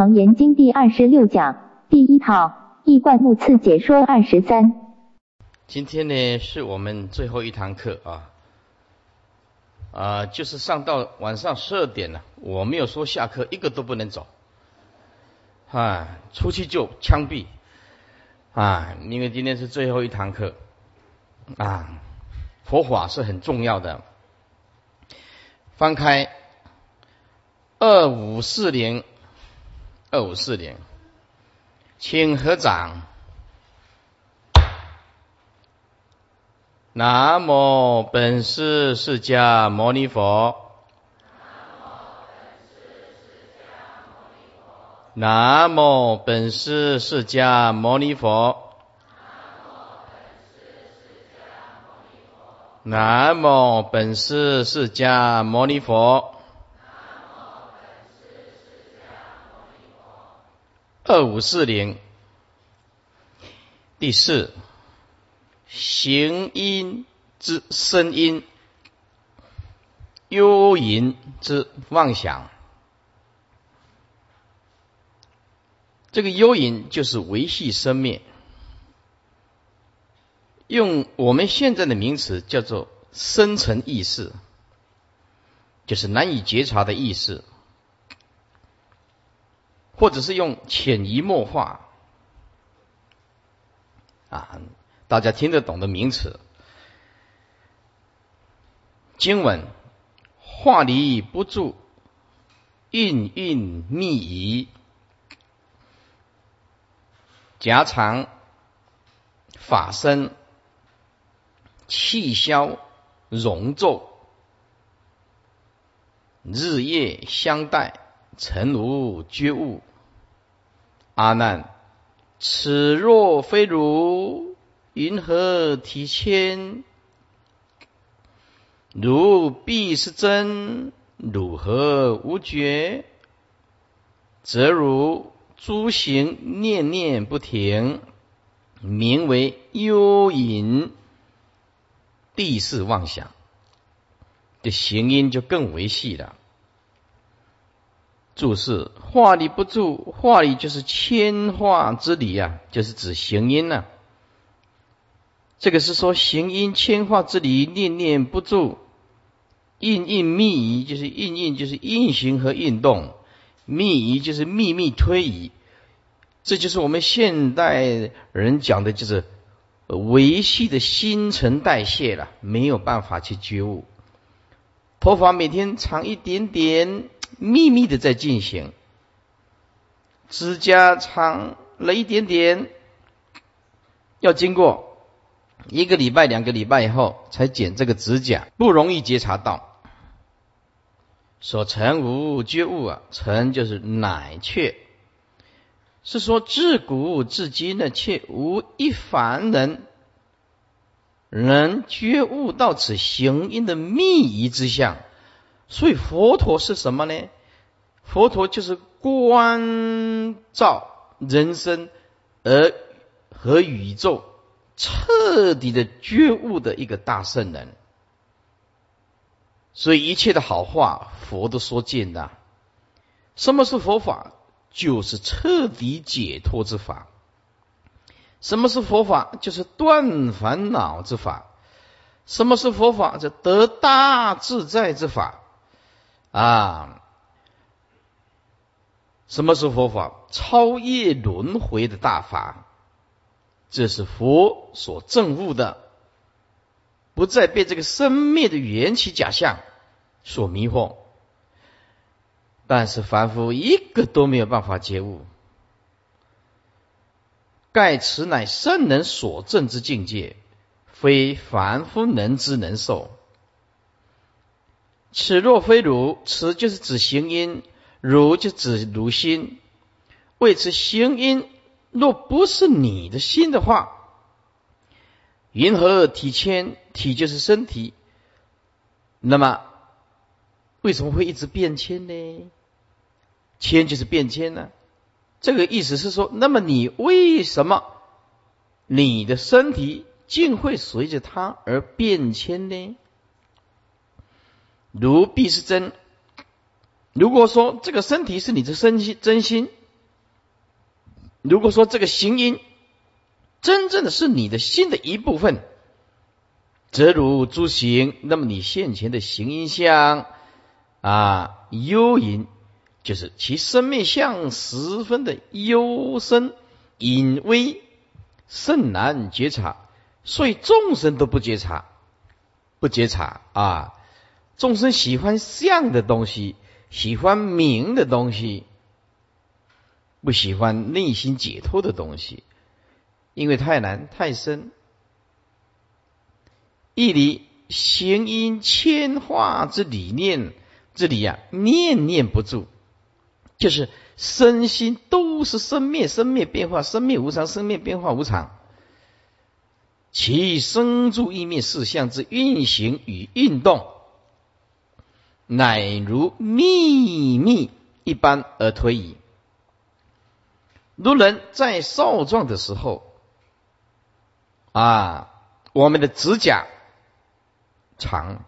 楞严经第二十六讲第一套易观目次解说二十三。今天呢是我们最后一堂课啊，啊，就是上到晚上十二点了，我没有说下课，一个都不能走，啊，出去就枪毙，啊，因为今天是最后一堂课，啊，佛法是很重要的。翻开二五四零，二五四零，请合掌。南无本师释迦牟尼佛。南无本师释迦牟尼佛。南无本师释迦牟尼佛。二五四零，第四，行音之声音，幽淫之妄想。这个幽淫就是维系生灭。用我们现在的名词叫做深层意识，就是难以觉察的意识，或者是用潜移默化啊，大家听得懂的名词。经文化离不住，韵韵密仪，夹长法身。气消容皱，日夜相待，诚无觉悟。阿难，此若非如，云何提谦？如必是真，汝何无觉？则如诸行念念不停，名为幽隐。地势妄想的行音就更为细了。注释：化理不住，化理就是千化之理啊，就是指行音呐。这个是说行音千化之理，念念不住，印印密移，就是印印就是运行和运动，密移就是秘密推移。这就是我们现代人讲的，就是。维系的新陈代谢了，没有办法去觉悟。头发每天长一点点，秘密的在进行；指甲长了一点点，要经过一个礼拜、两个礼拜以后才剪这个指甲，不容易觉察到。所成无觉悟啊，成就是乃却。是说自古至今呢，却无一凡人能觉悟到此行因的密仪之相。所以佛陀是什么呢？佛陀就是观照人生而和宇宙彻底的觉悟的一个大圣人。所以一切的好话，佛都说尽了。什么是佛法？就是彻底解脱之法。什么是佛法？就是断烦恼之法。什么是佛法？这得大自在之法啊！什么是佛法？超越轮回的大法。这是佛所证悟的，不再被这个生灭的缘起假象所迷惑。但是凡夫一个都没有办法觉悟，盖此乃圣人所证之境界，非凡夫能知能受。此若非如，此就是指行因，如就指如心。为此行因若不是你的心的话，云何体迁？体就是身体，那么为什么会一直变迁呢？迁就是变迁呢，这个意思是说，那么你为什么你的身体竟会随着它而变迁呢？如必是真，如果说这个身体是你的身心真心，如果说这个行音真正的是你的心的一部分，则如诸行，那么你现前的行音相啊幽隐，就是其生命相十分的幽深隐微，甚难觉察，所以众生都不觉察，不觉察啊！众生喜欢相的东西，喜欢明的东西。不喜欢内心解脱的东西，因为太难太深。义理行因千化之理念，这里呀念念不住，就是身心都是生灭，生灭变化，生灭无常，生灭变化无常。其生住意灭四相之运行与运动，乃如秘密一般而推移。如人在少壮的时候，啊，我们的指甲长，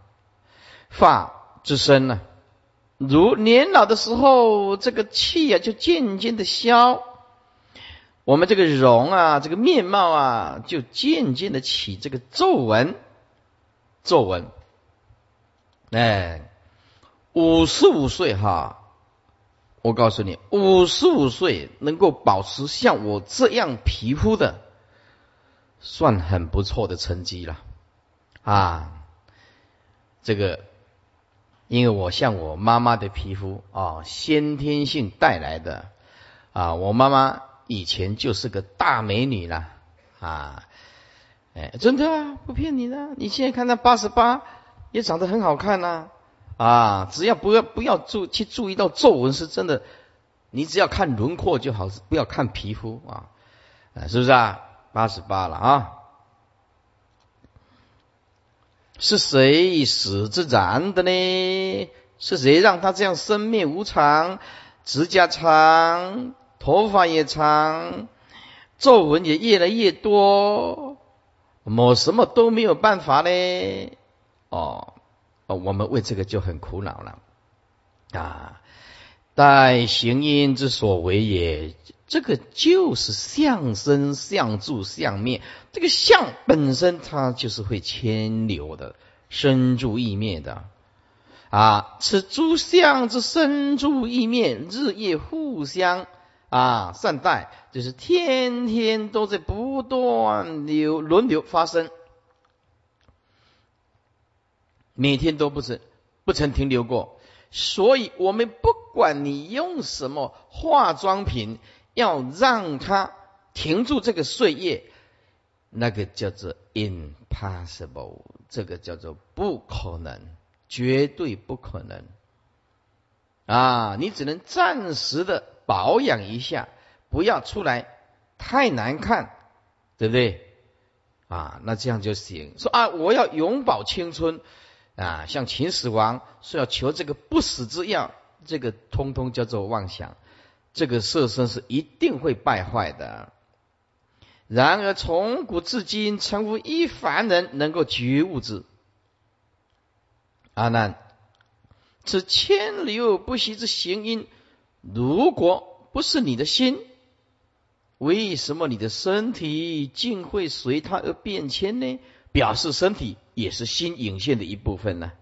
发之深呢，如年老的时候，这个气啊就渐渐的消，我们这个容啊，这个面貌啊，就渐渐的起这个皱纹，皱纹。哎，五十五岁哈。我告诉你，五十五岁能够保持像我这样皮肤的，算很不错的成绩了啊！这个，因为我像我妈妈的皮肤啊，先天性带来的啊，我妈妈以前就是个大美女了啊！哎，真的不骗你的，你现在看她八十八，也长得很好看呐。啊只要不要不要注去注意到皱纹是真的，你只要看轮廓就好，不要看皮肤啊，是不是啊？八十八了啊，是谁使之然的呢？是谁让他这样生命无常，指甲长，头发也长，皱纹也越来越多，抹什么都没有办法呢？哦。我们为这个就很苦恼了啊！待行因之所为也，这个就是相生、相住、相灭。这个相本身它就是会牵流的，生住意灭的啊！此诸相之生住意灭，日夜互相啊善待，就是天天都在不断流轮流发生。每天都不曾不曾停留过，所以我们不管你用什么化妆品，要让它停住这个岁月，那个叫做 impossible，这个叫做不可能，绝对不可能。啊，你只能暂时的保养一下，不要出来太难看，对不对？啊，那这样就行。说啊，我要永葆青春。啊，像秦始皇是要求这个不死之药，这个通通叫做妄想，这个色身是一定会败坏的。然而从古至今，曾无一凡人能够觉悟之。阿难，此千流不息之行因，如果不是你的心，为什么你的身体竟会随它而变迁呢？表示身体也是心引现的一部分呢，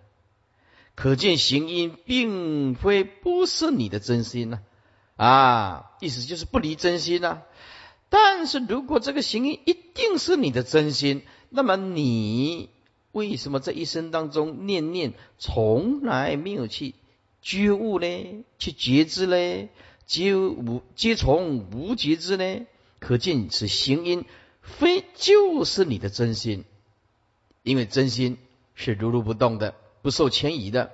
可见行因并非不是你的真心呢，啊，意思就是不离真心呢。但是如果这个行因一定是你的真心，那么你为什么这一生当中念念从来没有去觉悟呢？去觉知呢？皆无皆从无觉知呢？可见此行因非就是你的真心。因为真心是如如不动的，不受迁移的。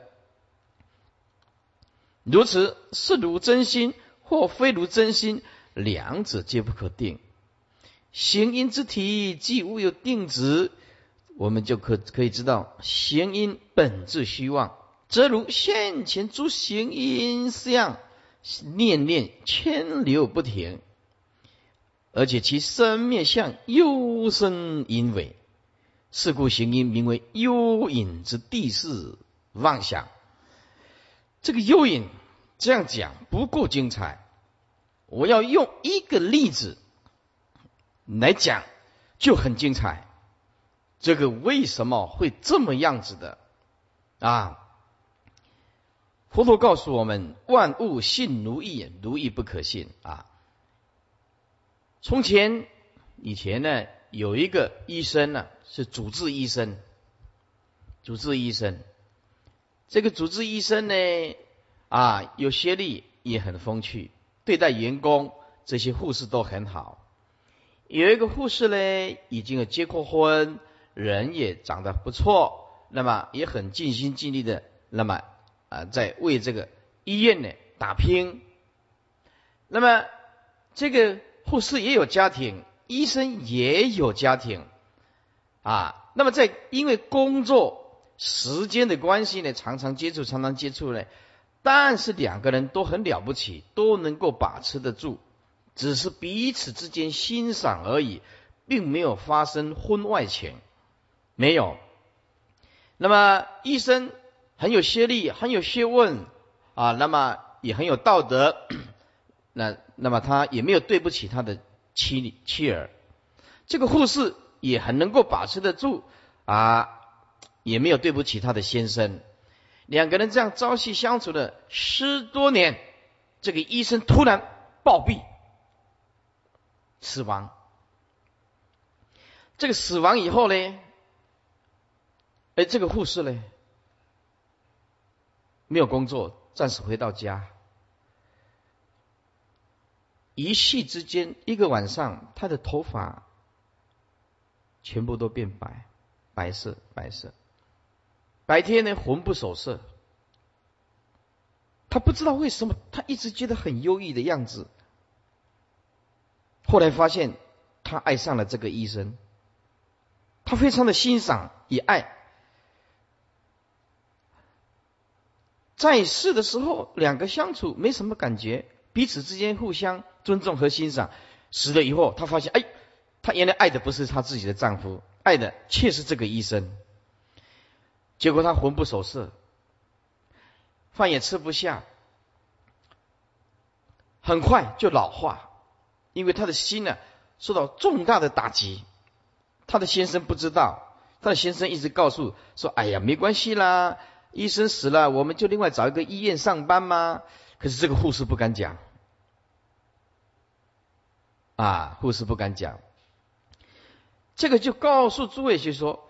如此是如真心，或非如真心，两者皆不可定。行因之体既无有定值，我们就可可以知道，行因本质虚妄，则如现前诸行因相，念念牵流不停，而且其生灭相幽深隐微。是故行因名为幽隐之地势妄想。这个幽隐这样讲不够精彩我要用一个例子来讲，就很精彩。这个为什么会这么样子的啊？佛陀告诉我们：万物信如意，如意不可信啊。从前以前呢，有一个医生呢，是主治医生，主治医生。这个主治医生呢，啊，有学历，也很风趣，对待员工这些护士都很好。有一个护士呢，已经有结过婚。人也长得不错，那么也很尽心尽力的，那么啊，在为这个医院呢打拼。那么这个护士也有家庭，医生也有家庭啊。那么在因为工作时间的关系呢，常常接触，常常接触呢，但是两个人都很了不起，都能够把持得住，只是彼此之间欣赏而已，并没有发生婚外情。没有，那么医生很有学历，很有学问啊，那么也很有道德，那那么他也没有对不起他的妻妻儿，这个护士也很能够把持得住啊，也没有对不起他的先生，两个人这样朝夕相处了十多年，这个医生突然暴毙，死亡，这个死亡以后呢？哎，这个护士呢，没有工作，暂时回到家。一夕之间，一个晚上，他的头发全部都变白，白色，白色。白天呢，魂不守舍。他不知道为什么，他一直觉得很忧郁的样子。后来发现，他爱上了这个医生，他非常的欣赏，也爱。在世的时候，两个相处没什么感觉，彼此之间互相尊重和欣赏。死了以后，他发现，哎，他原来爱的不是他自己的丈夫，爱的却是这个医生。结果他魂不守舍，饭也吃不下，很快就老化，因为他的心呢受到重大的打击。他的先生不知道，他的先生一直告诉说：“哎呀，没关系啦。”医生死了，我们就另外找一个医院上班嘛？可是这个护士不敢讲，啊，护士不敢讲。这个就告诉诸位就说，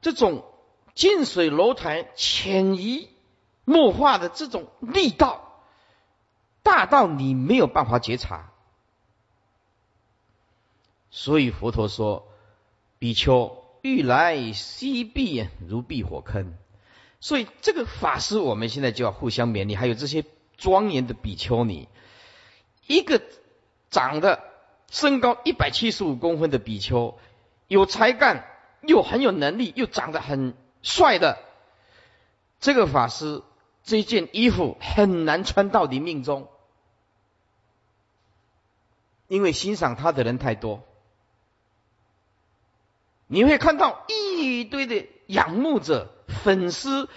这种近水楼台、潜移默化的这种力道，大到你没有办法觉察。所以佛陀说：“比丘欲来西壁，如避火坑。”所以这个法师，我们现在就要互相勉励。还有这些庄严的比丘尼，一个长得身高一百七十五公分的比丘，有才干，又很有能力，又长得很帅的这个法师，这件衣服很难穿到你命中，因为欣赏他的人太多，你会看到一堆的仰慕者。粉丝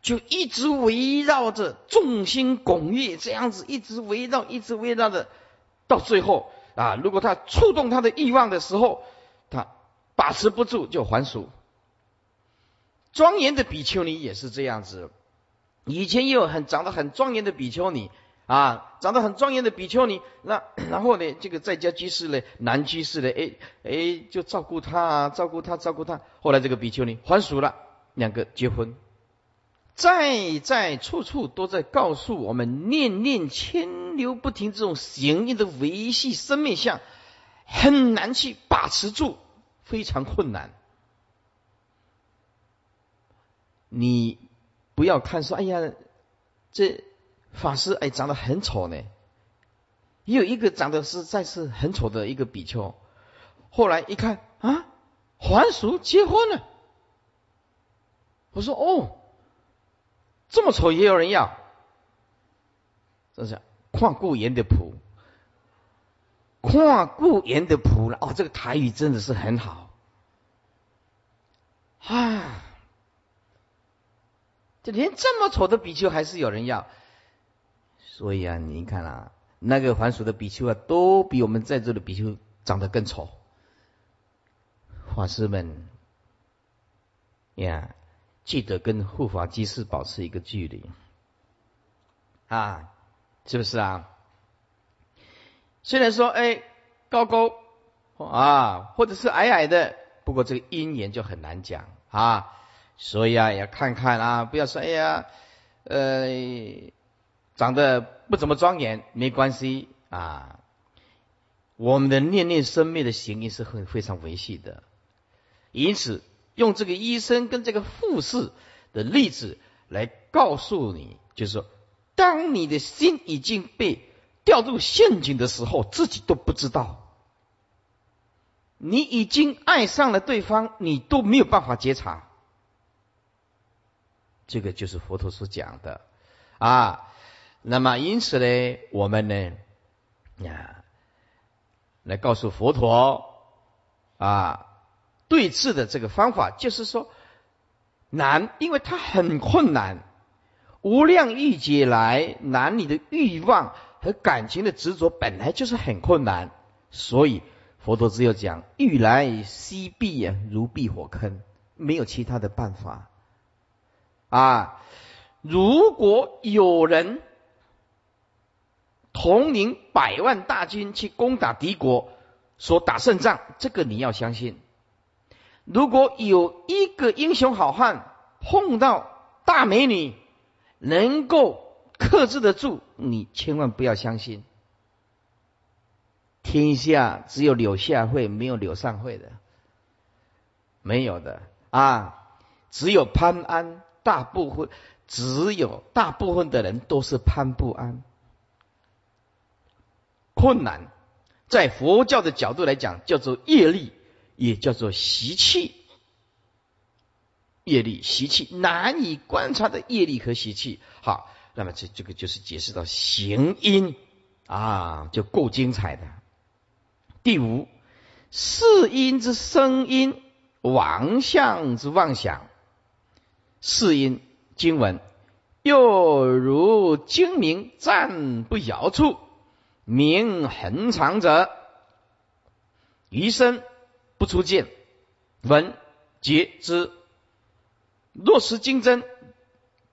就一直围绕着众星拱月，这样子一直围绕，一直围绕着，到最后啊，如果他触动他的欲望的时候，把持不住就还俗。庄严的比丘尼也是这样子，以前也有很长得很庄严的比丘尼啊，长得很庄严的比丘尼，那然后呢，这个在家居士呢，男居士呢，哎哎，就照顾他，照顾他，照顾他，后来这个比丘尼还俗了。两个结婚，在在处处都在告诉我们，念念牵流不停，这种行业的维系生命相很难去把持住，非常困难。你不要看说，哎呀，这法师哎长得很丑呢。也有一个长得实在是很丑的一个比丘，后来一看啊，还俗结婚了。我说哦，这么丑也有人要，这是旷故言的谱，旷故言的仆人哦，这个台语真的是很好啊！就连这么丑的比丘还是有人要，所以啊，你看啊，那个还俗的比丘啊，都比我们在座的比丘长得更丑。法师们呀，记得跟护法居士保持一个距离啊，是不是啊？虽然说哎高高啊，或者是矮矮的，不过这个因缘就很难讲啊。所以啊，要看看啊，不要说哎呀，呃，长得不怎么庄严，没关系啊。我们的念念生灭的行因是很非常维系的，因此用这个医生跟这个护士的例子来告诉你，就是说，当你的心已经被掉入陷阱的时候，自己都不知道，你已经爱上了对方，你都没有办法觉察。这个就是佛陀所讲的啊。那么因此呢，我们呢呀，来告诉佛陀啊，对治的这个方法就是说难，因为它很困难。无量欲劫来，男女的欲望和感情的执着本来就是很困难，所以佛陀只有讲欲来西避呀，如避火坑，没有其他的办法。啊！如果有人统领百万大军去攻打敌国，说打胜仗，这个你要相信。如果有一个英雄好汉碰到大美女，能够克制得住，你千万不要相信。天下只有柳下惠，没有柳上惠的，没有的啊！只有潘安。大部分只有大部分的人都是攀不安，困难，在佛教的角度来讲，叫做业力，也叫做习气。业力、习气难以观察的业力和习气。好，那么这这个就是解释到行因啊，就够精彩的。第五，是音之声音，妄相之妄想。是音经文，又如精明暂不摇处，名恒长者，余生不出见，闻皆知。若是竞争，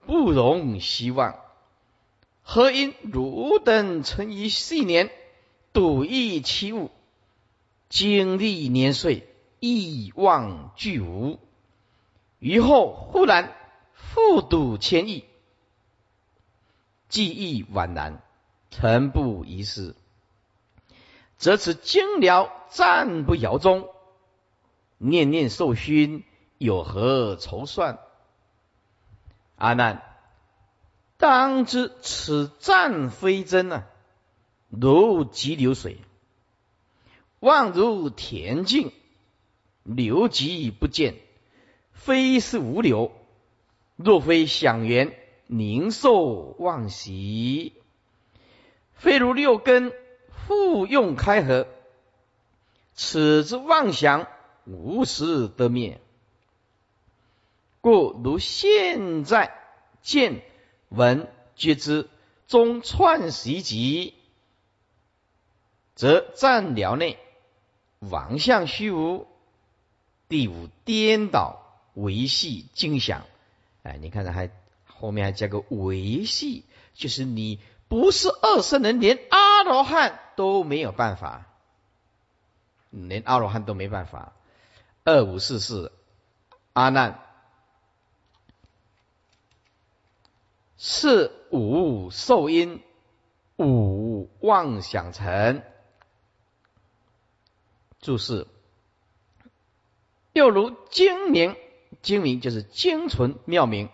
不容希望。何因汝等存于细年，笃益其物，经历年岁，亦忘俱无。于后忽然。复睹千亿，记忆宛然，诚不遗失。则此精辽暂不摇中，念念受熏，有何筹算？阿难，当知此战非真啊，如急流水，望如恬静，流极不见，非是无流。若非想缘宁受妄习，非如六根复用开合，此之妄想无时得灭。故如现在见闻觉知中串习集，则暂了内妄相虚无。第五颠倒维系精想。哎，你看看，还后面还加个维系，就是你不是二圣人，连阿罗汉都没有办法，连阿罗汉都没办法。二五四四，阿难，是五受因，五妄想成。注释，又如精明。精明就是精纯妙明，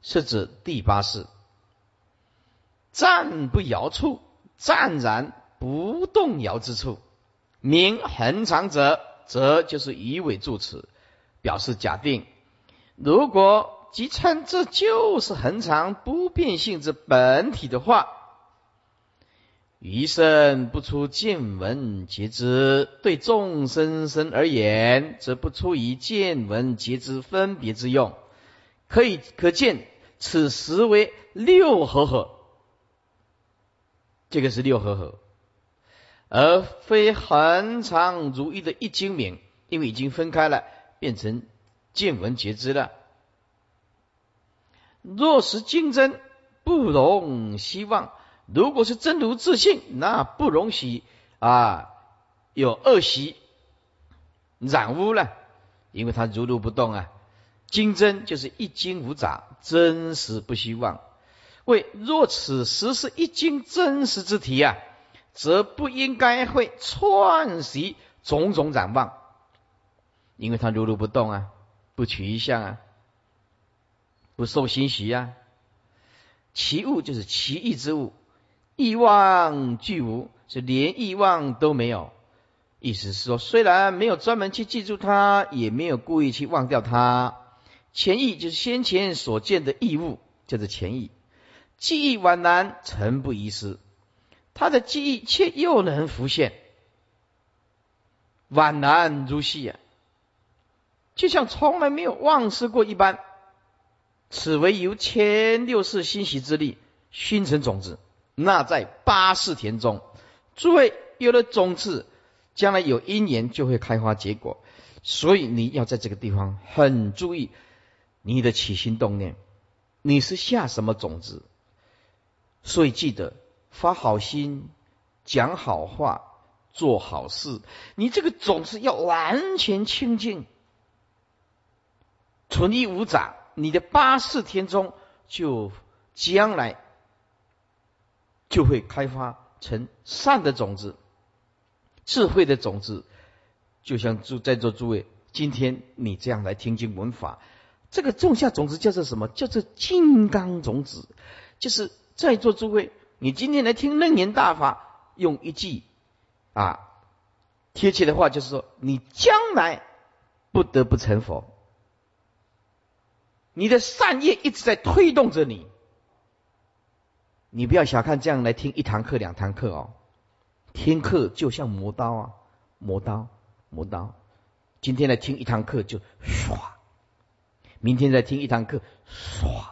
是指第八世。暂不摇处，暂然不动摇之处。明恒常者，则就是以尾助词，表示假定。如果即称这就是恒常不变性之本体的话。余生不出见闻皆知，对众生生而言，则不出于见闻皆知分别之用。可以可见，此时为六合合。这个是六合合，而非恒常如意的一精明，因为已经分开了，变成见闻觉知了。若是竞争，不容希望；如果是真如自信，那不容许。啊有恶习染污了，因为它如如不动啊。精真就是一精无杂，真实不希望。为若此时是一经真实之体啊，则不应该会串习种种展望，因为它如如不动啊，不取一相啊，不受欣喜啊。其物就是奇异之物，意望俱无，是连意望都没有。意思是说，虽然没有专门去记住它，也没有故意去忘掉它。前意就是先前所见的异物，叫做前意。记忆宛然，诚不遗失。他的记忆却又能浮现，宛然如昔啊，就像从来没有忘失过一般。此为由前六世欣喜之力熏成种子，那在八世田中。诸位有了种子，将来有因缘就会开花结果。所以你要在这个地方很注意你的起心动念，你是下什么种子？所以记得发好心、讲好话、做好事。你这个种子要完全清净、纯一无杂，你的八世天中就将来就会开发成善的种子、智慧的种子。就像诸在座诸位，今天你这样来听经闻法，这个种下种子叫做什么？叫做金刚种子，就是。在座诸位，你今天来听楞严大法，用一句啊贴切的话，就是说，你将来不得不成佛。你的善业一直在推动着你，你不要小看这样来听一堂课、两堂课哦。听课就像磨刀啊，磨刀，磨刀。今天来听一堂课就唰，明天再听一堂课唰。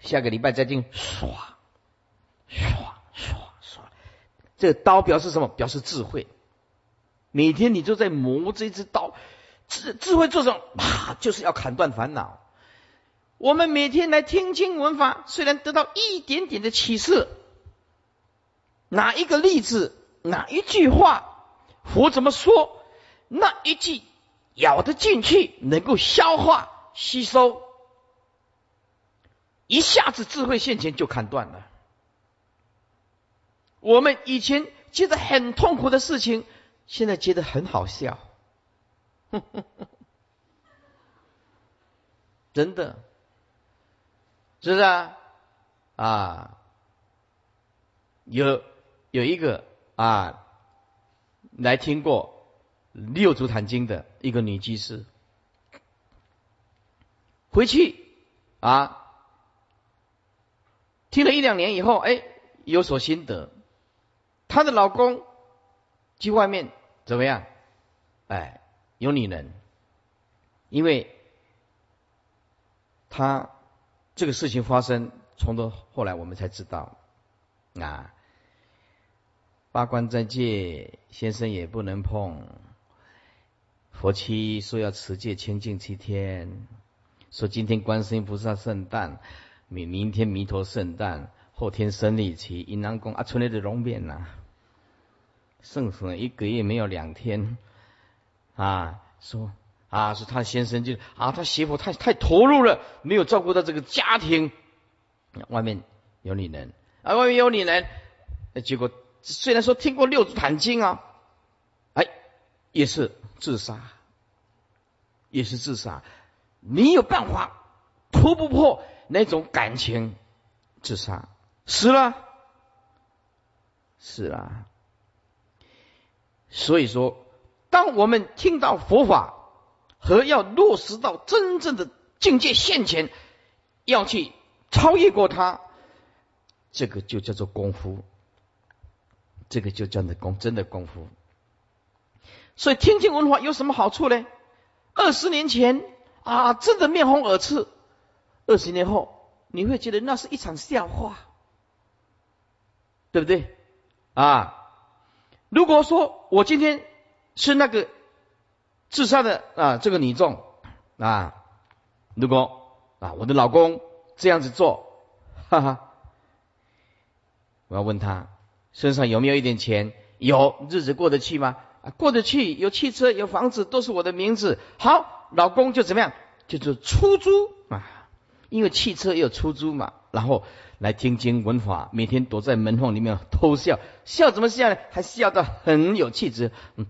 下个礼拜再听，唰，唰，唰，唰。这刀表示什么？表示智慧。每天你就在磨这支刀，智智慧做什么？啪，就是要砍断烦恼。我们每天来听经闻法，虽然得到一点点的启示，哪一个例子，哪一句话，佛怎么说，那一句咬得进去，能够消化吸收。一下子智慧现前就砍断了。我们以前觉得很痛苦的事情，现在觉得很好笑，真的，是不是啊？啊，有有一个啊，来听过《六祖坛经》的一个女居士，回去啊。听了一两年以后，哎，有所心得。她的老公去外面怎么样？哎，有女人。因为她这个事情发生，从头后来我们才知道啊。八关斋戒，先生也不能碰。佛妻说要持戒清净七天，说今天观世音菩萨圣诞。明明天弥陀圣诞，后天生日期，银行公啊，村里的容面呐，剩死一个月没有两天，啊，说啊，说他先生就啊，他媳妇太太投入了，没有照顾到这个家庭，外面有女人，啊，外面有女人，那结果虽然说听过六祖坛经啊，哎，也是自杀，也是自杀，没有办法突不破。那种感情，自杀。死了，死了。所以说，当我们听到佛法和要落实到真正的境界现前，要去超越过它，这个就叫做功夫，这个就叫的功真的功夫。所以听经文化有什么好处呢？二十年前啊，真的面红耳赤。二十年后，你会觉得那是一场笑话，对不对？啊。如果说我今天是那个自杀的啊，这个女众啊，如果啊我的老公这样子做，哈哈，我要问他身上有没有一点钱？有，日子过得去吗？啊，过得去，有汽车，有房子，都是我的名字。好，老公就怎么样？就是出租啊，因为汽车也有出租嘛，然后。来听经闻法，每天躲在门缝里面偷笑，笑怎么笑呢？还笑得很有气质，嗯，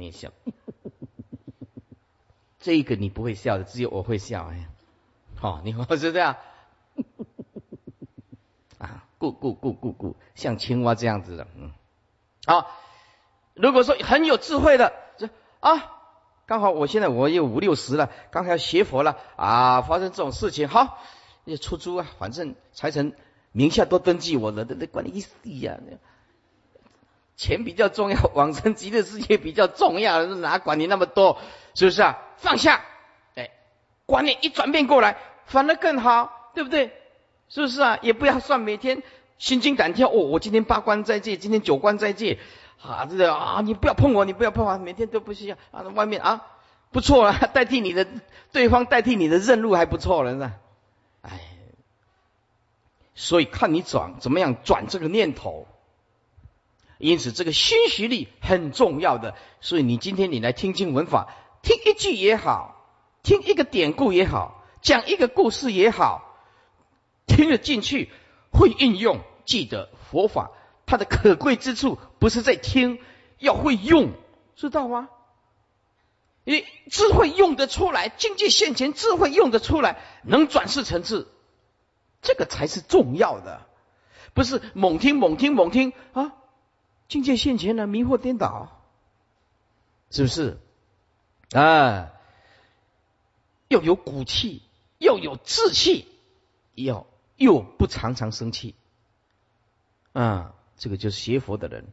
你笑，这个你不会笑的，只有我会笑哎，好，你我是这样，啊，咕咕咕咕咕，像青蛙这样子的，嗯，好，如果说很有智慧的，这啊。刚好我现在我有五六十了，刚才学佛了啊，发生这种事情，好，你出租啊，反正财神名下都登记我了，那那管你一死呀，钱比较重要，往生极乐世界比较重要，哪管你那么多，是不是啊？放下，哎，观念一转变过来，反而更好，对不对？是不是啊？也不要算每天心惊胆跳，哦，我今天八关在戒，今天九关在戒。啊，这个啊，你不要碰我，你不要碰我，每天都不需要啊。外面啊，不错了，代替你的对方代替你的任务还不错了，是吧？哎，所以看你转怎么样转这个念头。因此，这个心学力很重要的。所以，你今天你来听经闻法，听一句也好，听一个典故也好，讲一个故事也好，听得进去，会运用，记得佛法。它的可贵之处不是在听，要会用，知道吗？你智慧用得出来，境界现前，智慧用得出来，能转世成智，这个才是重要的，不是猛听猛听猛听啊！境界现前呢，迷惑颠倒，是不是？啊，要有骨气，要有志气，要又不常常生气，啊。这个就是学佛的人，《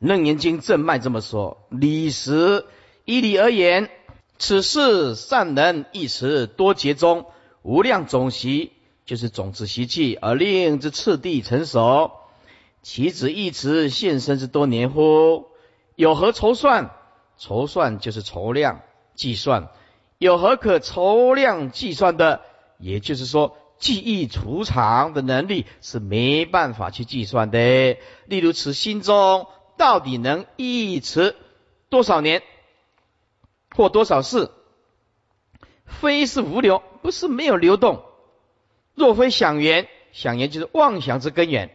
楞严经》正脉这么说：理实依理而言，此事善人一时多劫中无量种习，就是种子习气而令之次第成熟，其子一词现身之多年乎？有何筹算？筹算就是筹量计算，有何可筹量计算的？也就是说。记忆储藏的能力是没办法去计算的。例如，此心中到底能一持多少年或多少事？非是无流，不是没有流动。若非想缘，想缘就是妄想之根源。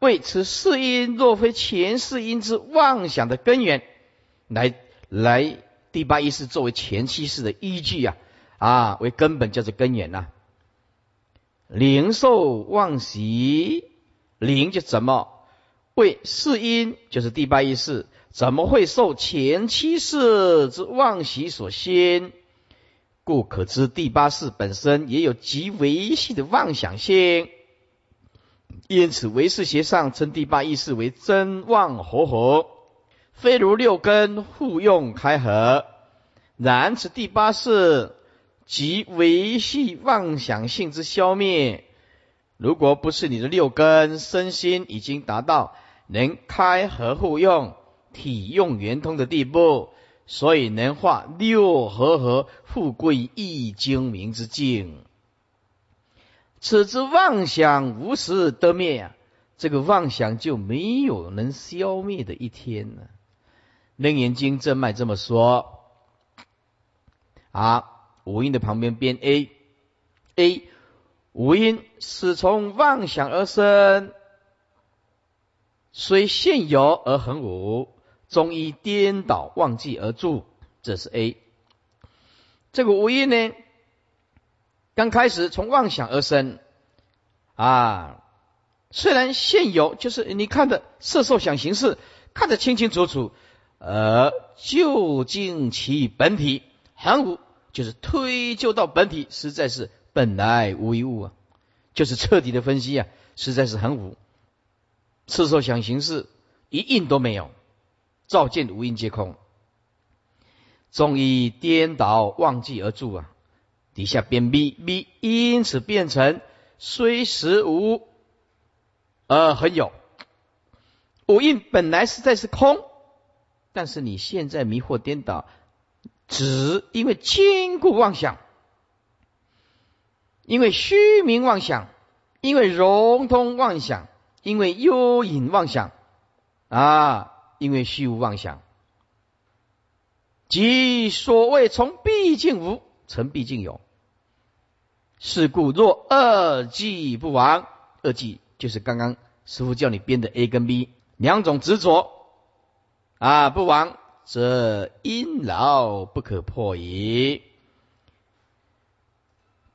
为此世因，若非前世因之妄想的根源，来来第八意识作为前七世的依据啊啊，为根本叫做根源呐。灵受妄习，灵就怎么为世因，就是第八意识，怎么会受前七世之妄习所先？故可知第八世本身也有极维系的妄想性。因此唯识学上称第八意识为真妄合合，非如六根互用开合。然此第八世。即维系妄想性之消灭，如果不是你的六根身心已经达到能开合互用、体用圆通的地步，所以能化六合合复归一精明之境。此之妄想无时得灭呀，这个妄想就没有能消灭的一天呢。楞严经正脉这么说啊。五音的旁边编 a，a 五音是从妄想而生，虽现有而恒无，终以颠倒忘记而住，这是 a。这个五音呢，刚开始从妄想而生啊，虽然现有就是你看的色受想行识看得清清楚楚，而究竟其本体恒无。就是推究到本体，实在是本来无一物啊，就是彻底的分析啊，实在是很无。色受想行识一印都没有，照见无印皆空，终于颠倒忘记而住啊。底下变 b b，因此变成虽实无呃很有。五蕴本来实在是空，但是你现在迷惑颠倒，只因为坚固妄想，因为虚名妄想，因为融通妄想，因为幽隐妄想啊，因为虚无妄想，即所谓从毕竟无，成毕竟有。是故若二计不亡，二计就是刚刚师傅叫你编的 A 跟 B。两种执着啊，不亡则因牢不可破矣。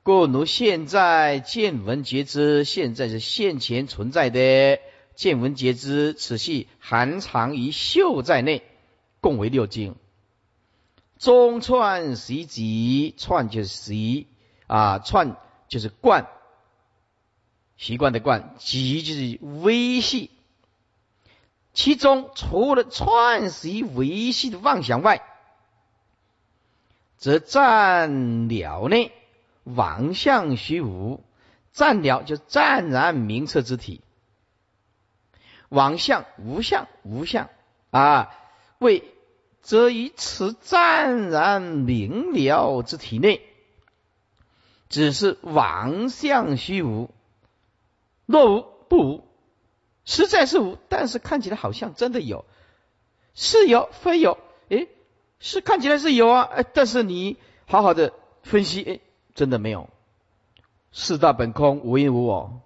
故奴现在见闻觉知，现在是现前存在的见闻觉知，此系含藏于袖在内，共为六经。中串十一串就是十一啊，串就是惯，习惯的惯，集就是微细。其中除了串习维系的妄想外，则占了呢妄相虚无，占了就湛然明彻之体，妄相无相无相啊，为则于此湛然明了之体内，只是妄相虚无，若无不无。实在是无，但是看起来好像真的有，是有非有，诶，是看起来是有啊，哎，但是你好好的分析，诶，真的没有。四大本空，无因无我，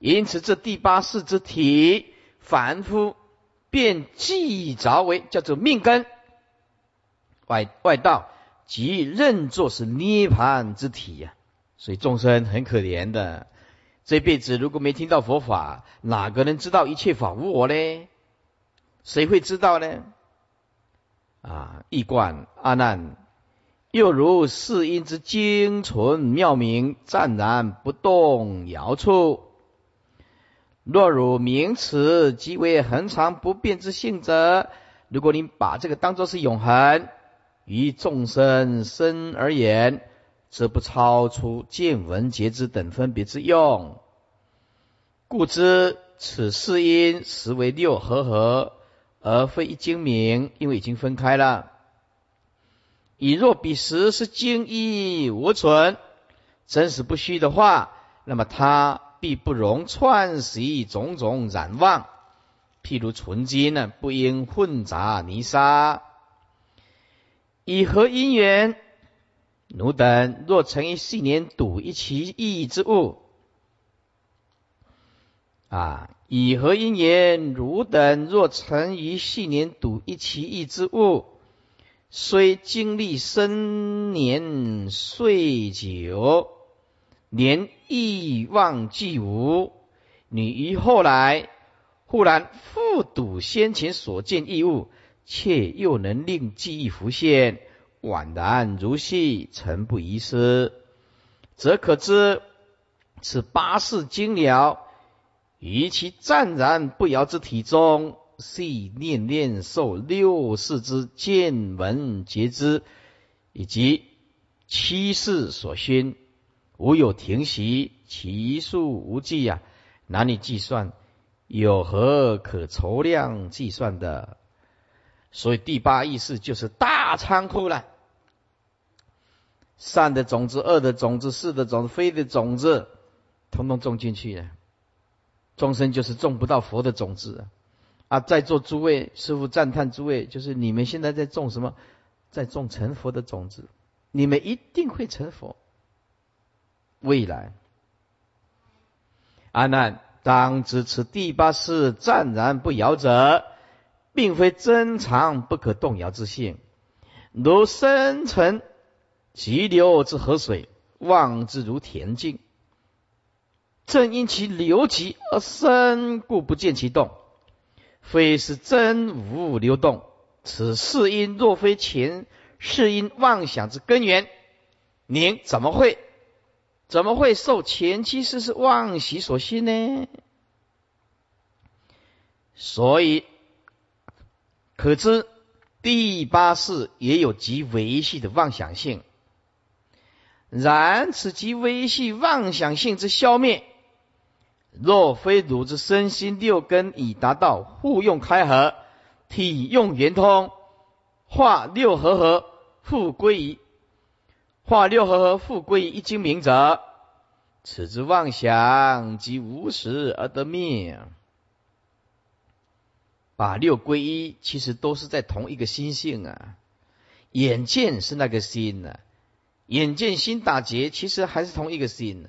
因此这第八世之体，凡夫便记着为叫做命根，外外道即认作是涅盘之体呀，所以众生很可怜的。这辈子如果没听到佛法，哪个人知道一切法无我呢？谁会知道呢？啊！一观阿难，又如世音之精纯妙明，湛然不动摇处。若如名词即为恒常不变之性者，如果你把这个当作是永恒，于众生身而言。则不超出见闻觉知等分别之用，故知此四因实为六合合，而非一精明，因为已经分开了。以若彼时是精一无存，真实不虚的话，那么它必不容串习种种染妄。譬如纯金呢，不应混杂泥沙，以何因缘？汝等若曾于昔年睹一其异之物，啊，以何因缘？汝等若曾于昔年睹一其异之物，虽经历生年岁久，连忆忘既无，你于后来忽然复睹先前所见异物，却又能令记忆浮现。宛然如昔，诚不遗失，则可知此八世精了于其湛然不摇之体中，系念念受六世之见闻觉知，以及七世所熏，无有停息，其数无计呀，难以计算，有何可筹量计算的？所以第八意识就是大仓库了。善的种子、恶的种子、是的种子、非的种子，统统种进去了。众生就是种不到佛的种子啊！在座诸位师傅赞叹诸位，就是你们现在在种什么？在种成佛的种子，你们一定会成佛。未来，阿难当知此第八世湛然不摇者，并非真常不可动摇之性，如深沉。急流之河水，望之如恬静。正因其流急而深，故不见其动。非是真无流动，此是因若非前是因妄想之根源，您怎么会怎么会受前期世是妄习所熏呢？所以可知第八世也有极维系的妄想性。然此即微细妄想性之消灭，若非汝之身心六根已达到互用开合，体用圆通，化六合合复归于化六合合复归一精明者，此之妄想即无实而得灭。把六归一，其实都是在同一个心性啊。眼见是那个心呢，眼见心打结，其实还是同一个心。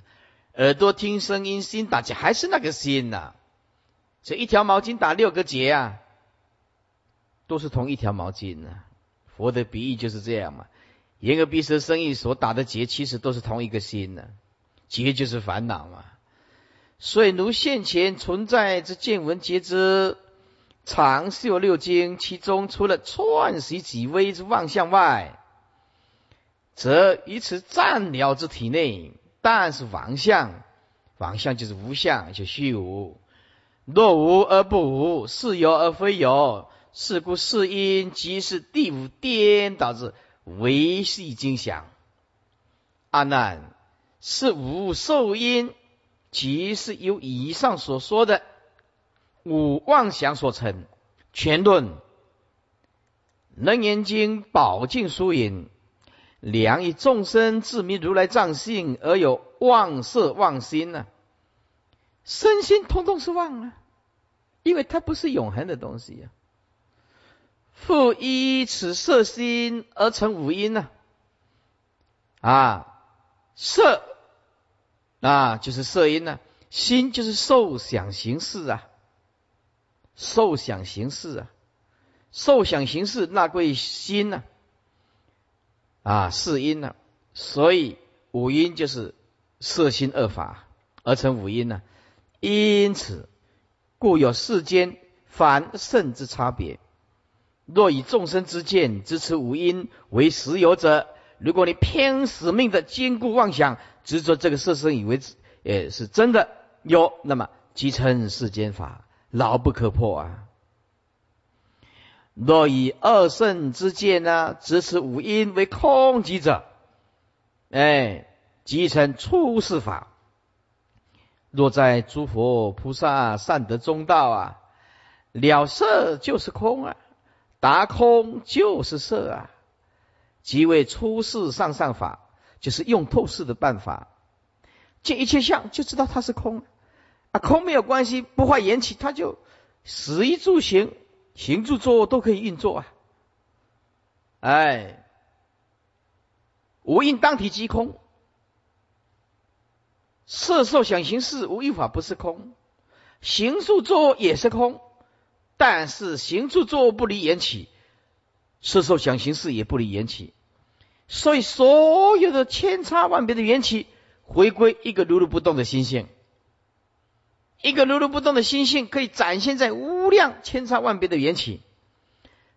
耳朵听声音，心打结还是那个心呐。这一条毛巾打六个结啊，都是同一条毛巾呢。佛的比喻就是这样嘛。眼耳鼻舌身意所打的结，其实都是同一个心呢。结就是烦恼嘛。所以如现前存在之见闻皆知。常修六经，其中除了串习几微之妄象外，则于此暂了之体内，但是妄相，妄相就是无相，就虚无。若无而不无，是有而非有，是故是因即是第五颠导致唯系经想。阿难，是无受因，即是由以上所说的。五妄想所成，全论能言经宝镜疏引，良以众生自迷如来藏性而有妄色妄心呢？身心通通是妄啊，因为它不是永恒的东西呀。复依此色心而成五阴呢？啊，色啊就是色音呢，心就是受想行识啊。受想行识啊，受想行识那归心呢？啊，是因呢？所以五因就是色心二法而成五因呢。因此，故有世间凡圣之差别。若以众生之见支持五因为实有者，如果你偏死命的坚固妄想，执着这个色身以为也是真的有，那么即称世间法。牢不可破啊！若以二圣之见呢，执持五阴为空即者，哎，即成出世法。若在诸佛菩萨善得中道啊，了色就是空啊，达空就是色啊，即为出世上上法，就是用透视的办法，见一切相就知道它是空。啊空没有关系，不坏缘起，它就食衣住行、行住坐卧都可以运作啊。哎，无应当体即空，色受想行识无一法不是空，行住坐卧也是空，但是行住坐卧不离缘起，色受想行识也不离缘起，所以所有的千差万别的缘起，回归一个如如不动的心性。一个如如不动的心性，可以展现在无量千差万别的缘起，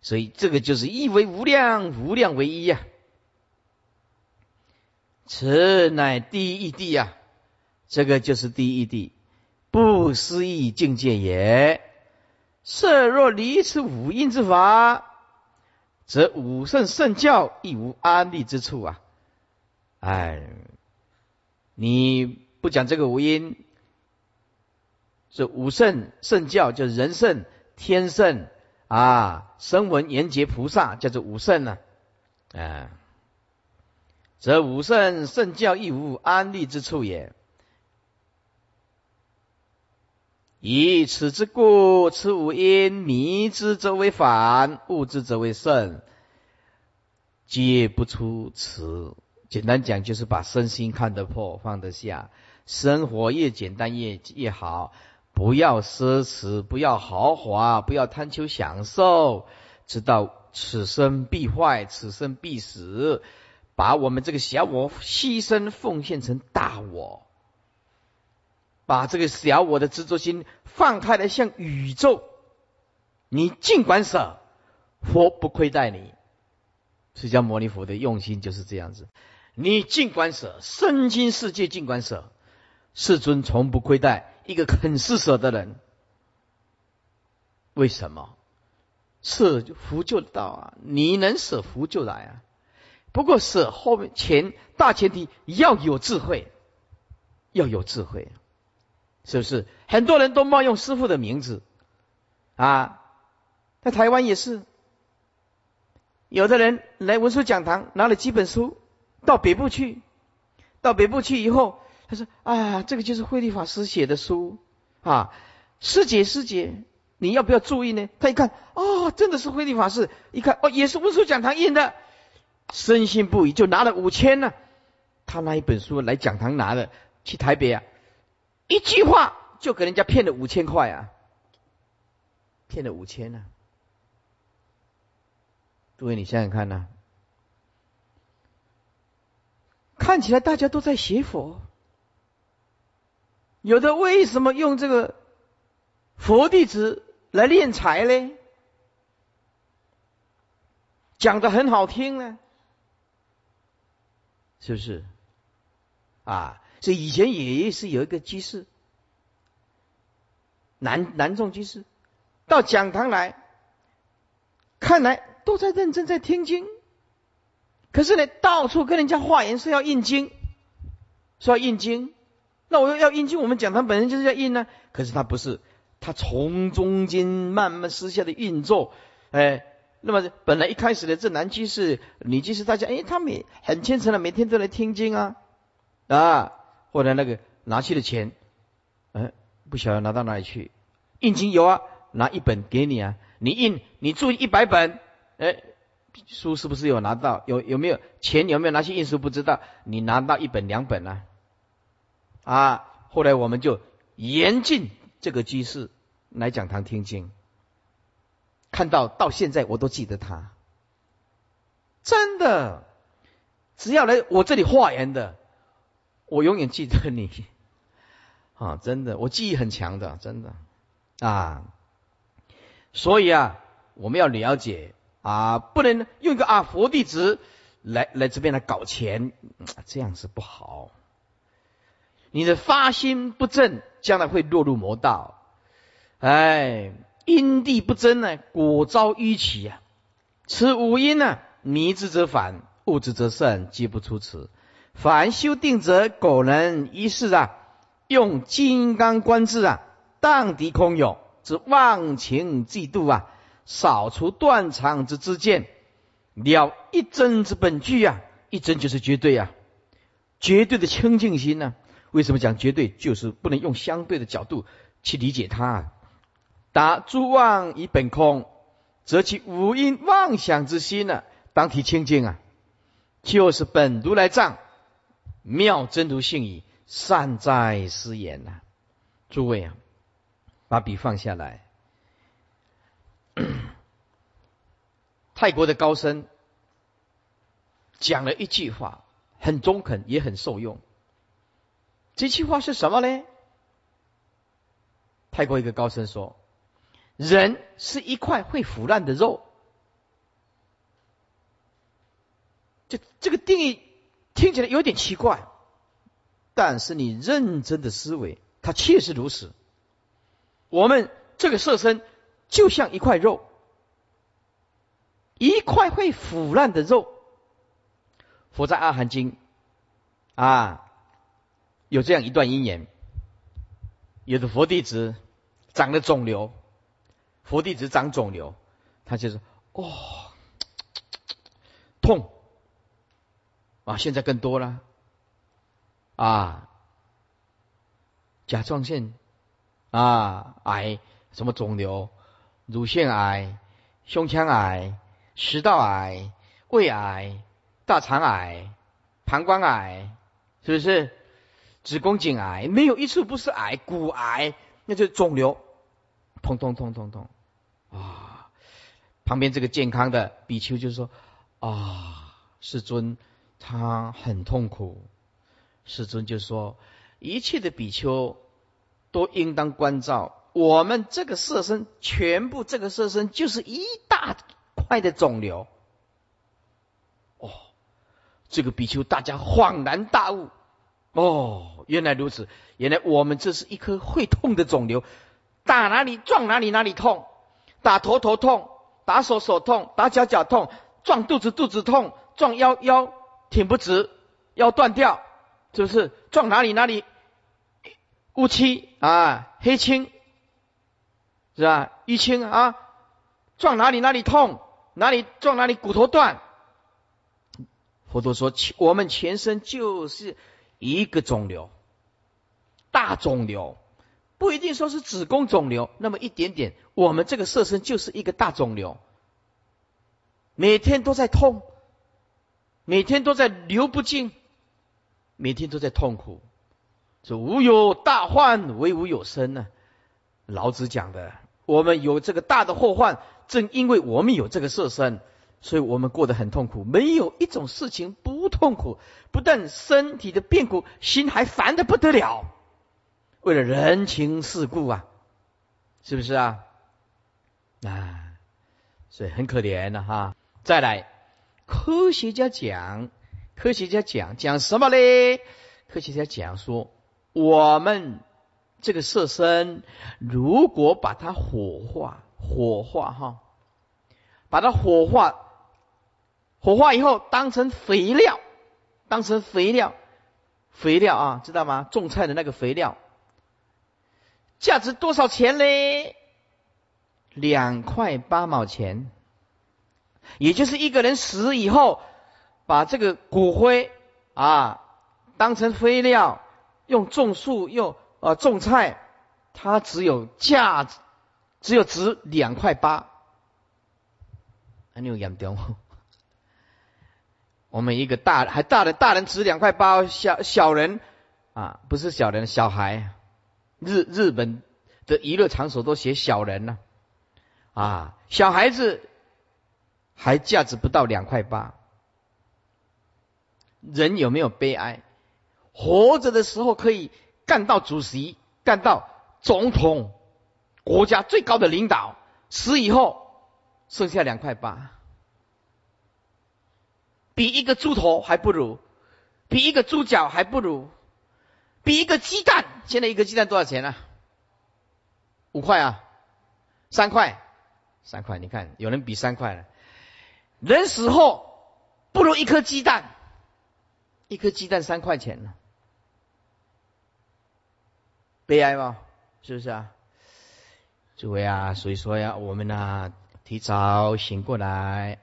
所以这个就是一为无量，无量为一呀。此乃第一义谛呀，这个就是第一义谛，不思议境界也。色若离此五阴之法，则五圣圣教亦无安立之处啊！哎，你不讲这个五阴。是五圣圣教，就人圣、天圣啊，声闻、缘觉、菩萨，叫做五圣呢。啊，则五圣圣教亦无安立之处也。以此之故，此五因迷之则为反，悟之则为圣，皆不出此。简单讲，就是把身心看得破，放得下，生活越简单越越好。不要奢侈，不要豪华，不要贪求享受，知道此生必坏，此生必死。把我们这个小我牺牲奉献成大我，把这个小我的执着心放开来向宇宙。你尽管舍，佛不亏待你。释迦牟尼佛的用心就是这样子。你尽管舍，身心世界尽管舍，世尊从不亏待。一个肯施舍的人，为什么舍福就到啊？你能舍福就来啊！不过舍后面前大前提要有智慧，要有智慧。是不是？很多人都冒用师傅的名字啊，在台湾也是，有的人来文殊讲堂拿了几本书到北部去，到北部去以后，他说：“啊，这个就是慧律法师写的书啊，师姐师姐，你要不要注意呢？”他一看，哦，真的是慧律法师，一看，哦，也是文殊讲堂印的，深信不疑，就拿了五千呢。他拿一本书来讲堂拿的，去台北啊。一句话就给人家骗了五千块啊！骗了五千呢？诸位，你想想看呐，看起来大家都在学佛，有的为什么用这个佛弟子来敛财呢？讲的很好听呢，是不是？啊！所以以前也是有一个居士，南南众居士，到讲堂来，看来都在认真在听经，可是呢，到处跟人家化缘说要印经，说要印经，那我又要印经，我们讲堂本身就是要印呢，可是他不是，他从中间慢慢私下的运作，哎，那么本来一开始的这男居士、女居士，大家哎，他们很虔诚的，每天都来听经啊，啊。后来那个拿去的钱，哎，不晓得拿到哪里去。印经有啊，拿一本给你啊，你印，你注意一百本，哎，书是不是有拿到？有有没有钱？有没有拿去印书？不知道。你拿到一本两本啊？啊，后来我们就严禁这个居士来讲堂听经。看到到现在我都记得他，真的，只要来我这里化缘的。我永远记得你，啊，真的，我记忆很强的，真的，啊，所以啊，我们要了解啊，不能用一个啊佛弟子来来这边来搞钱，这样子不好。你的发心不正，将来会落入魔道。哎，因地不真呢，果遭淤起啊。此五因呢，迷之则反，悟之则胜，皆不出此。凡修定者，苟能一世啊，用金刚观智啊，荡涤空有之忘情嫉妒啊，扫除断肠之之见，了一真之本具啊，一真就是绝对啊，绝对的清净心呢？为什么讲绝对？就是不能用相对的角度去理解它。答诸妄以本空，则其无因妄想之心呢，当体清净啊，就是本如来藏。妙真如性矣，善哉师言呐！诸位啊，把笔放下来。泰国的高僧讲了一句话，很中肯，也很受用。这句话是什么呢？泰国一个高僧说：“人是一块会腐烂的肉。”这这个定义。听起来有点奇怪，但是你认真的思维，它确实如此。我们这个色身就像一块肉，一块会腐烂的肉。佛在《阿含经》啊，有这样一段因言：有的佛弟子长了肿瘤，佛弟子长肿瘤，他就是哦，痛。啊，现在更多了，啊，甲状腺啊癌，什么肿瘤，乳腺癌、胸腔癌、食道癌、胃癌、大肠癌、膀胱癌，是不是？子宫颈癌，没有一处不是癌，骨癌，那就是肿瘤，通通通通通，啊！旁边这个健康的比丘就说：啊，世尊。他很痛苦，世尊就说：一切的比丘都应当关照我们这个色身，全部这个色身就是一大块的肿瘤。哦，这个比丘大家恍然大悟，哦，原来如此，原来我们这是一颗会痛的肿瘤，打哪里撞哪里哪里痛，打头头痛，打手手痛，打脚脚痛，撞肚子肚子痛，撞腰腰。挺不直，腰断掉，是不是？撞哪里哪里乌漆啊，黑青，是吧？淤青啊，撞哪里哪里痛，哪里撞哪里骨头断。佛陀说，我们全身就是一个肿瘤，大肿瘤，不一定说是子宫肿瘤，那么一点点，我们这个色身就是一个大肿瘤，每天都在痛，每天都在流不尽，每天都在痛苦。这无有大患，唯无有身呢。老子讲的，我们有这个大的祸患，正因为我们有这个色身，所以我们过得很痛苦。没有一种事情不痛苦，不但身体的变苦，心还烦的不得了。为了人情世故啊，是不是啊？啊，所以很可怜的哈。再来，科学家讲，科学家讲讲什么嘞？科学家讲说。我们这个色身，如果把它火化，火化哈，把它火化，火化以后当成肥料，当成肥料，肥料啊，知道吗？种菜的那个肥料，价值多少钱嘞？两块八毛钱，也就是一个人死以后，把这个骨灰啊当成肥料。用种树，用啊种菜，它只有价值，只有值两块八。还有严重，我们一个大还大的大人值两块八，小小人啊不是小人，小孩，日日本的娱乐场所都写小人呢，啊小孩子还价值不到两块八，人有没有悲哀？活着的时候可以干到主席，干到总统，国家最高的领导。死以后剩下两块八，比一个猪头还不如，比一个猪脚还不如，比一个鸡蛋。现在一个鸡蛋多少钱呢？五块啊，三块，三块。你看，有人比三块了。人死后不如一颗鸡蛋，一颗鸡蛋三块钱呢。悲哀吗？是不是啊？诸位啊，所以说呀，我们呢提早醒过来，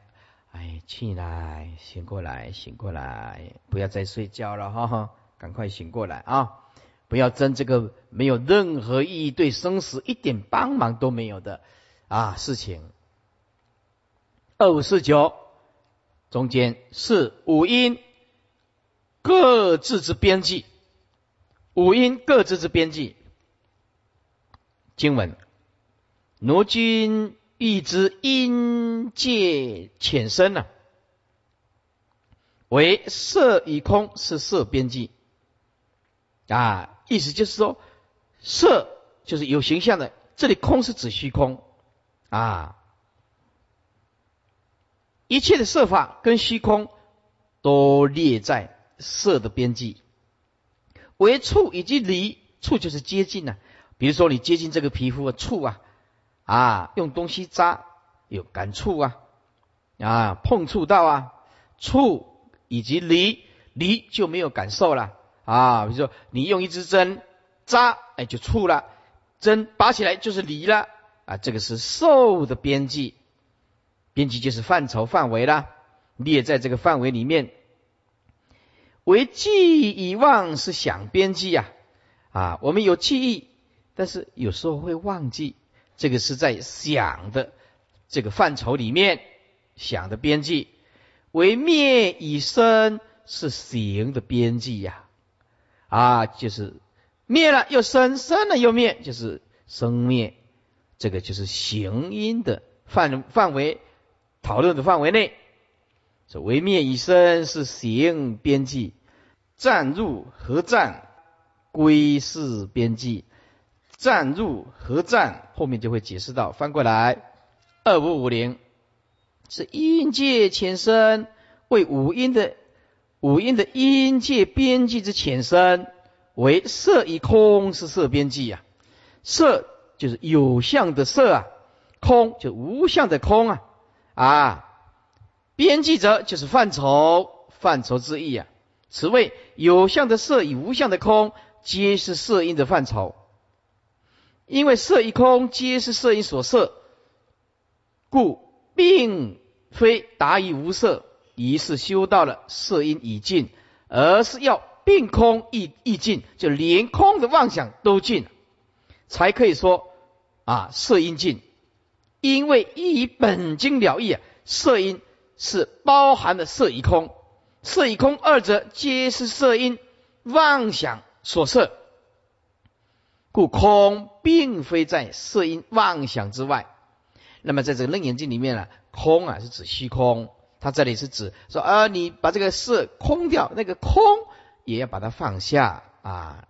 哎，起来，醒过来，醒过来，不要再睡觉了哈，赶快醒过来啊！不要争这个没有任何意义、对生死一点帮忙都没有的啊事情。二五四九中间是五音各自之边际。五音各自之边际。经文：奴君欲知音界浅深呢？为色与空是色边际啊，意思就是说，色就是有形象的，这里空是指虚空啊。一切的色法跟虚空都列在色的边际。为触以及离，触就是接近呐。比如说你接近这个皮肤啊，触啊，啊，用东西扎有感触啊，啊，碰触到啊，触以及离，离就没有感受了啊。比如说你用一支针扎，哎，就触了，针拔起来就是离了啊。这个是受的边际，边际就是范畴范围啦，列在这个范围里面。为记忆忘是想边际呀，啊，我们有记忆，但是有时候会忘记，这个是在想的这个范畴里面想的边际。为灭以生是行的边际呀，啊，就是灭了又生，生了又灭，就是生灭，这个就是行因的范范围讨论的范围内。这为灭以生是行边际。战入何战，归是边际。战入合战，后面就会解释到。翻过来，二五五零是阴界浅深，为五阴的五阴的阴界边际之浅深，为色与空是色边际呀。色就是有相的色啊，空就无相的空啊啊。边际者就是范畴，范畴之意啊。此谓有相的色与无相的空，皆是色音的范畴。因为色一空皆是色因所摄，故并非达于无色，于是修到了色因已尽，而是要并空亦亦尽，就连空的妄想都尽，才可以说啊色因尽。因为以本经了义啊，色因是包含的色一空，色一空二者皆是色因妄想所摄。故空并非在色因妄想之外。那么在这个楞严经里面呢，空啊是指虚空，它这里是指说啊，你把这个色空掉，那个空也要把它放下啊。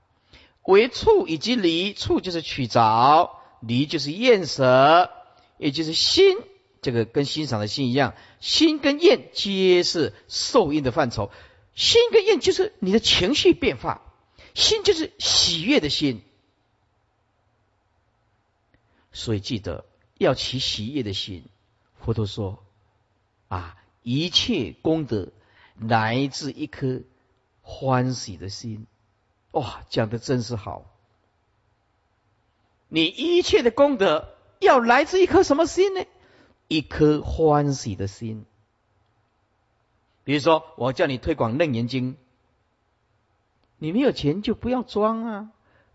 为处以及离，处就是取着，离就是厌舍，也就是心。这个跟欣赏的心一样，心跟厌皆是受因的范畴。心跟厌就是你的情绪变化，心就是喜悦的心。所以记得要起喜悦的心。佛陀说：“啊，一切功德来自一颗欢喜的心。”哇，讲的真是好。你一切的功德要来自一颗什么心呢？一颗欢喜的心。比如说，我叫你推广《楞严经》，你没有钱就不要装啊，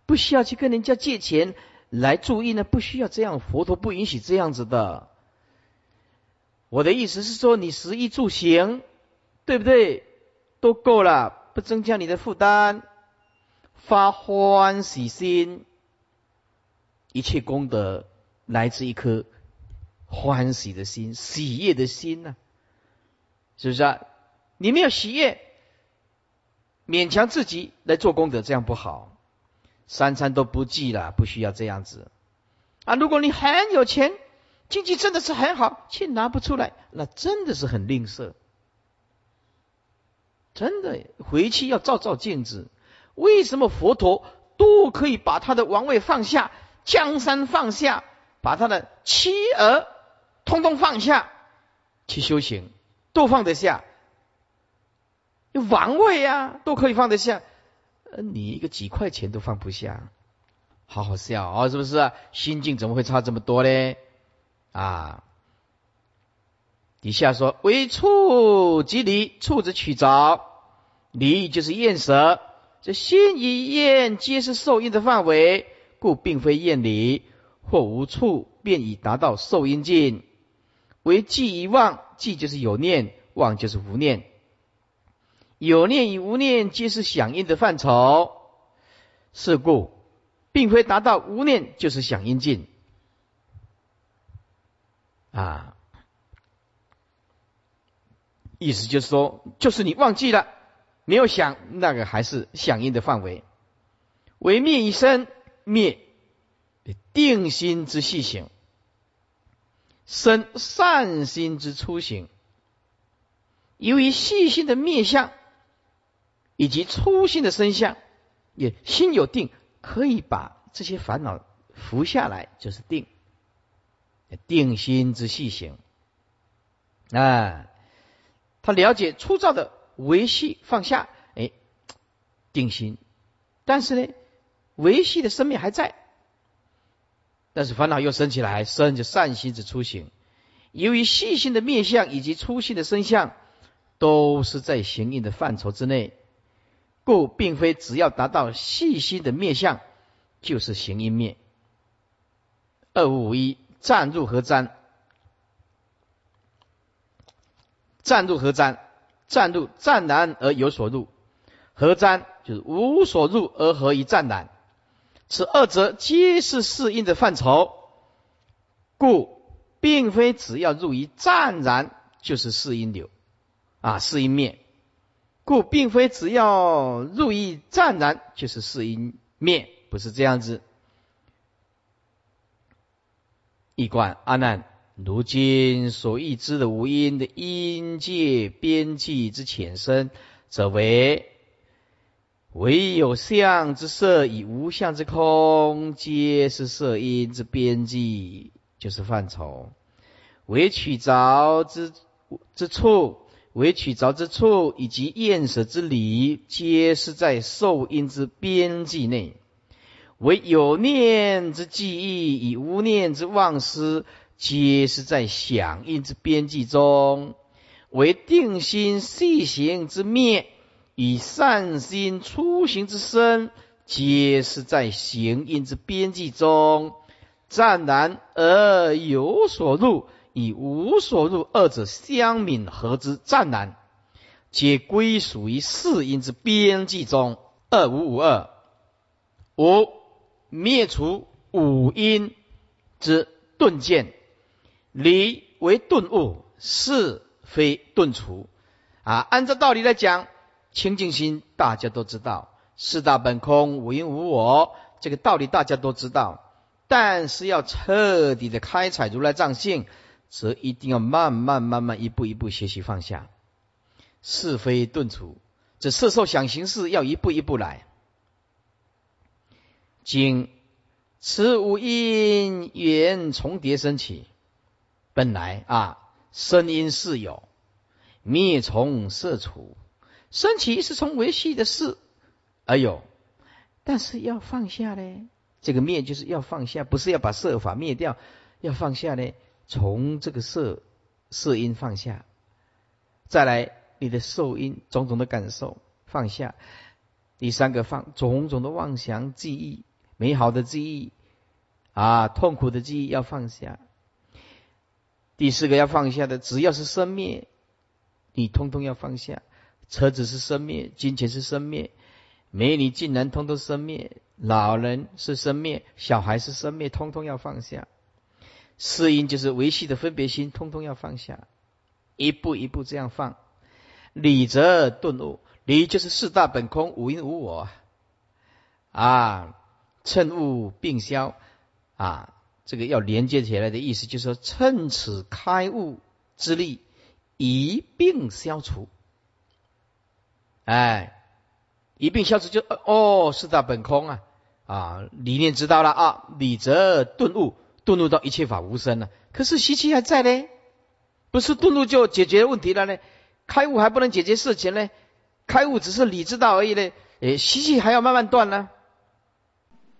不需要去跟人家借钱。来注意呢，不需要这样，佛陀不允许这样子的。我的意思是说，你食衣住行，对不对？都够了，不增加你的负担，发欢喜心，一切功德来自一颗欢喜的心、喜悦的心呢？是不是啊？你没有喜悦，勉强自己来做功德，这样不好。三餐都不记了，不需要这样子啊！如果你很有钱，经济真的是很好，钱拿不出来，那真的是很吝啬。真的，回去要照照镜子。为什么佛陀都可以把他的王位放下，江山放下，把他的妻儿通通放下去修行，都放得下？王位啊，都可以放得下。你一个几块钱都放不下，好好笑哦，是不是？心境怎么会差这么多呢？啊！底下说为处即离，处之取着，离就是厌舍。这心与厌皆是受因的范围，故并非厌离，或无处便已达到受因境。为记与忘，记就是有念，忘就是无念。有念与无念皆是响应的范畴，是故并非达到无念就是响应境啊。意思就是说，就是你忘记了，没有想，那个还是响应的范围。为灭一生灭定心之细行，生善心之初行，由于细心的灭相。以及粗心的身相，也心有定，可以把这些烦恼伏下来，就是定。定心之细行，啊，他了解粗糙的维系放下，哎，定心。但是呢，维系的生命还在，但是烦恼又升起来，生就善心之初行。由于细心的面相以及粗心的身相，都是在行印的范畴之内。故并非只要达到细心的面相，就是行因面。二五五一，暂入何瞻？暂入何瞻？暂入湛然而有所入，何瞻就是无所入而何以湛然？此二者皆是适应的范畴，故并非只要入于湛然就是适应流啊，适应面。故并非只要入意湛然就是四因灭，不是这样子。一观阿难，如今所欲知的无因的因界边际之浅深，则为唯有相之色与无相之空，皆是色因之边际，就是范畴。唯取着之之处。为取着之处以及厌舍之理，皆是在受因之边际内。为有念之记忆以无念之忘失，皆是在响应之边际中；为定心细行之灭以善心初行之身，皆是在行因之边际中。湛然而有所入，以无所入二者相泯合之，湛然皆归属于四因之边际中。二五五二五。灭除五阴之顿见，理为顿悟，是非顿除。啊，按照道理来讲，清净心大家都知道，四大本空，无因无我，这个道理大家都知道。但是要彻底的开采如来藏性，则一定要慢慢慢慢一步一步学习放下是非顿除。这色受想行识要一步一步来。经此五因缘重叠升起，本来啊，声音是有，灭从色除，升起是从维系的事而有，但是要放下呢？这个灭就是要放下，不是要把色法灭掉，要放下呢？从这个色色音放下，再来你的受音种种的感受放下，第三个放种种的妄想记忆。美好的记忆啊，痛苦的记忆要放下。第四个要放下的，只要是生灭，你通通要放下。车子是生灭，金钱是生灭，美女竟然通通生灭，老人是生灭，小孩是生灭，通通要放下。四因就是维系的分别心，通通要放下。一步一步这样放，理则顿悟。理就是四大本空，无因无我啊。趁悟并消啊，这个要连接起来的意思，就是说趁此开悟之力一并消除。哎，一并消除就哦，四大本空啊啊，理念知道了啊，理则顿悟，顿悟到一切法无生了。可是习气还在呢，不是顿悟就解决问题了呢？开悟还不能解决事情呢？开悟只是理知道而已呢，诶，习气还要慢慢断呢。